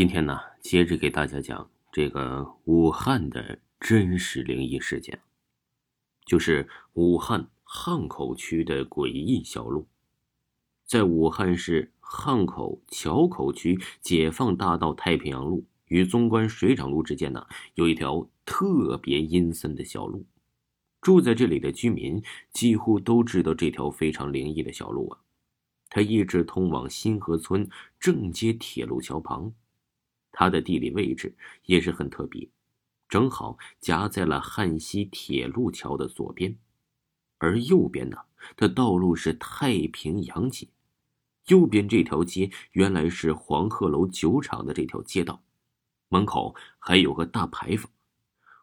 今天呢，接着给大家讲这个武汉的真实灵异事件，就是武汉汉口区的诡异小路。在武汉市汉口桥口区解放大道太平洋路与纵观水厂路之间呢，有一条特别阴森的小路。住在这里的居民几乎都知道这条非常灵异的小路啊，它一直通往新河村正街铁路桥旁。它的地理位置也是很特别，正好夹在了汉西铁路桥的左边，而右边呢，它道路是太平洋街。右边这条街原来是黄鹤楼酒厂的这条街道，门口还有个大牌坊，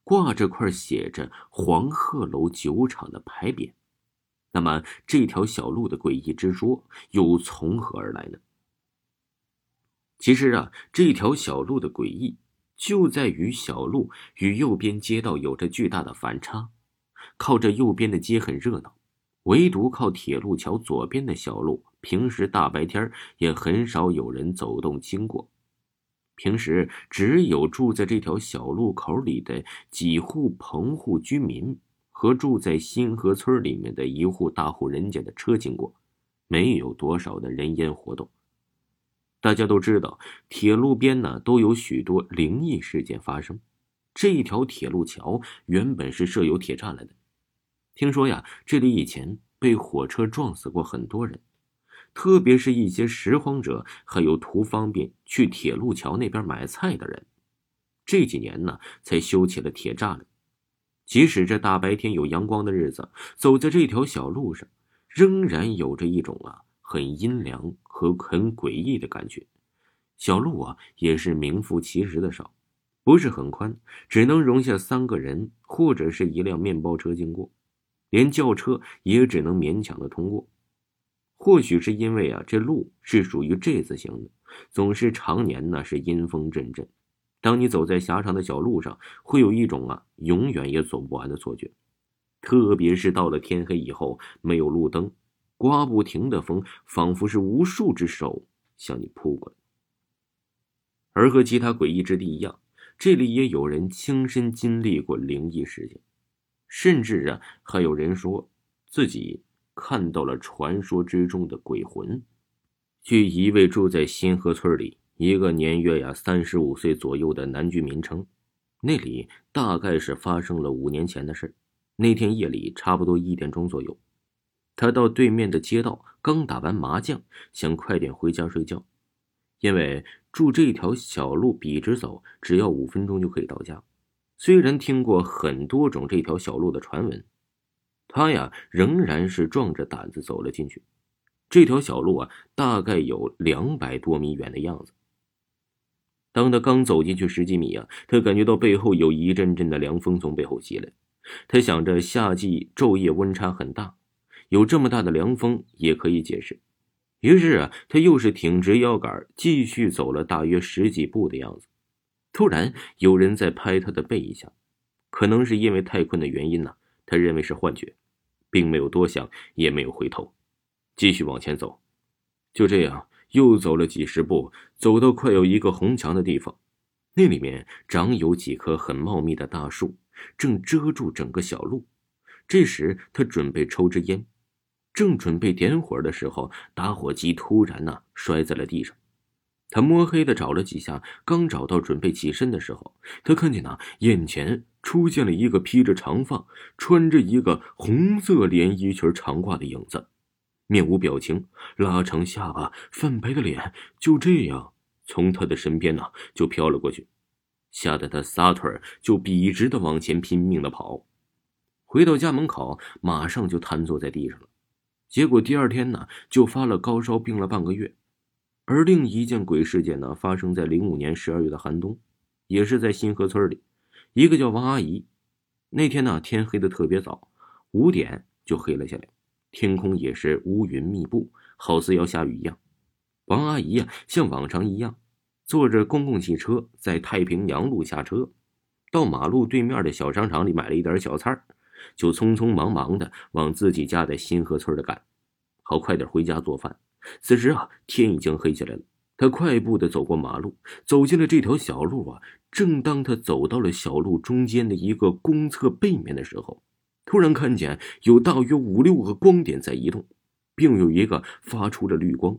挂着块写着“黄鹤楼酒厂”的牌匾。那么，这条小路的诡异之说又从何而来呢？其实啊，这条小路的诡异就在于小路与右边街道有着巨大的反差。靠着右边的街很热闹，唯独靠铁路桥左边的小路，平时大白天也很少有人走动经过。平时只有住在这条小路口里的几户棚户居民和住在新河村里面的一户大户人家的车经过，没有多少的人烟活动。大家都知道，铁路边呢都有许多灵异事件发生。这一条铁路桥原本是设有铁栅栏的，听说呀，这里以前被火车撞死过很多人，特别是一些拾荒者，还有图方便去铁路桥那边买菜的人。这几年呢，才修起了铁栅栏。即使这大白天有阳光的日子，走在这条小路上，仍然有着一种啊。很阴凉和很诡异的感觉，小路啊也是名副其实的少，不是很宽，只能容下三个人或者是一辆面包车经过，连轿车也只能勉强的通过。或许是因为啊这路是属于 J 字形的，总是常年呢是阴风阵阵。当你走在狭长的小路上，会有一种啊永远也走不完的错觉，特别是到了天黑以后，没有路灯。刮不停的风，仿佛是无数只手向你扑过来。而和其他诡异之地一样，这里也有人亲身经历过灵异事件，甚至啊，还有人说自己看到了传说之中的鬼魂。据一位住在新河村里一个年月呀三十五岁左右的男居民称，那里大概是发生了五年前的事那天夜里差不多一点钟左右。他到对面的街道刚打完麻将，想快点回家睡觉，因为住这条小路笔直走，只要五分钟就可以到家。虽然听过很多种这条小路的传闻，他呀仍然是壮着胆子走了进去。这条小路啊，大概有两百多米远的样子。当他刚走进去十几米啊，他感觉到背后有一阵阵的凉风从背后袭来。他想着夏季昼夜温差很大。有这么大的凉风也可以解释，于是啊，他又是挺直腰杆，继续走了大约十几步的样子。突然有人在拍他的背一下，可能是因为太困的原因呢，他认为是幻觉，并没有多想，也没有回头，继续往前走。就这样又走了几十步，走到快有一个红墙的地方，那里面长有几棵很茂密的大树，正遮住整个小路。这时他准备抽支烟。正准备点火的时候，打火机突然呢摔在了地上。他摸黑的找了几下，刚找到准备起身的时候，他看见呢眼前出现了一个披着长发、穿着一个红色连衣裙长褂的影子，面无表情，拉长下巴，泛白的脸，就这样从他的身边呢就飘了过去，吓得他撒腿就笔直的往前拼命的跑。回到家门口，马上就瘫坐在地上了。结果第二天呢，就发了高烧，病了半个月。而另一件鬼事件呢，发生在零五年十二月的寒冬，也是在新河村里，一个叫王阿姨。那天呢，天黑的特别早，五点就黑了下来，天空也是乌云密布，好似要下雨一样。王阿姨呀，像往常一样，坐着公共汽车在太平洋路下车，到马路对面的小商场里买了一点小菜就匆匆忙忙的往自己家的新河村的赶，好快点回家做饭。此时啊，天已经黑下来了，他快步的走过马路，走进了这条小路啊。正当他走到了小路中间的一个公厕背面的时候，突然看见有大约五六个光点在移动，并有一个发出了绿光，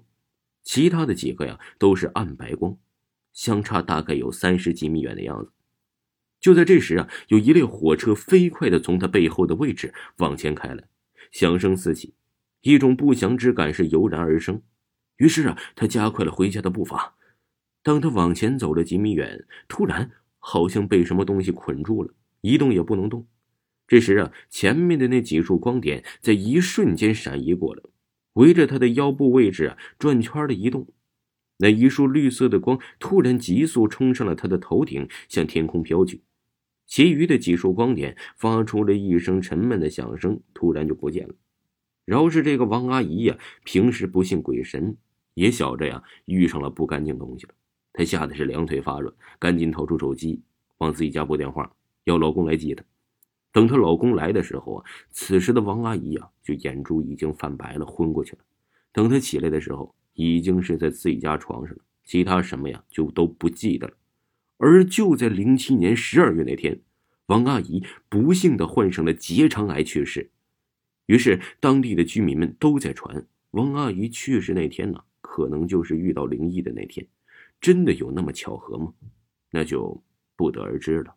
其他的几个呀都是暗白光，相差大概有三十几米远的样子。就在这时啊，有一列火车飞快的从他背后的位置往前开来，响声四起，一种不祥之感是油然而生。于是啊，他加快了回家的步伐。当他往前走了几米远，突然好像被什么东西捆住了，一动也不能动。这时啊，前面的那几束光点在一瞬间闪移过了，围着他的腰部位置啊转圈的移动。那一束绿色的光突然急速冲上了他的头顶，向天空飘去。其余的几束光点发出了一声沉闷的响声，突然就不见了。饶是这个王阿姨呀，平时不信鬼神，也晓着呀遇上了不干净东西了。她吓得是两腿发软，赶紧掏出手机往自己家拨电话，要老公来接她。等她老公来的时候啊，此时的王阿姨啊就眼珠已经泛白了，昏过去了。等她起来的时候，已经是在自己家床上了，其他什么呀就都不记得了。而就在零七年十二月那天，王阿姨不幸的患上了结肠癌去世。于是当地的居民们都在传，王阿姨去世那天呢，可能就是遇到灵异的那天。真的有那么巧合吗？那就不得而知了。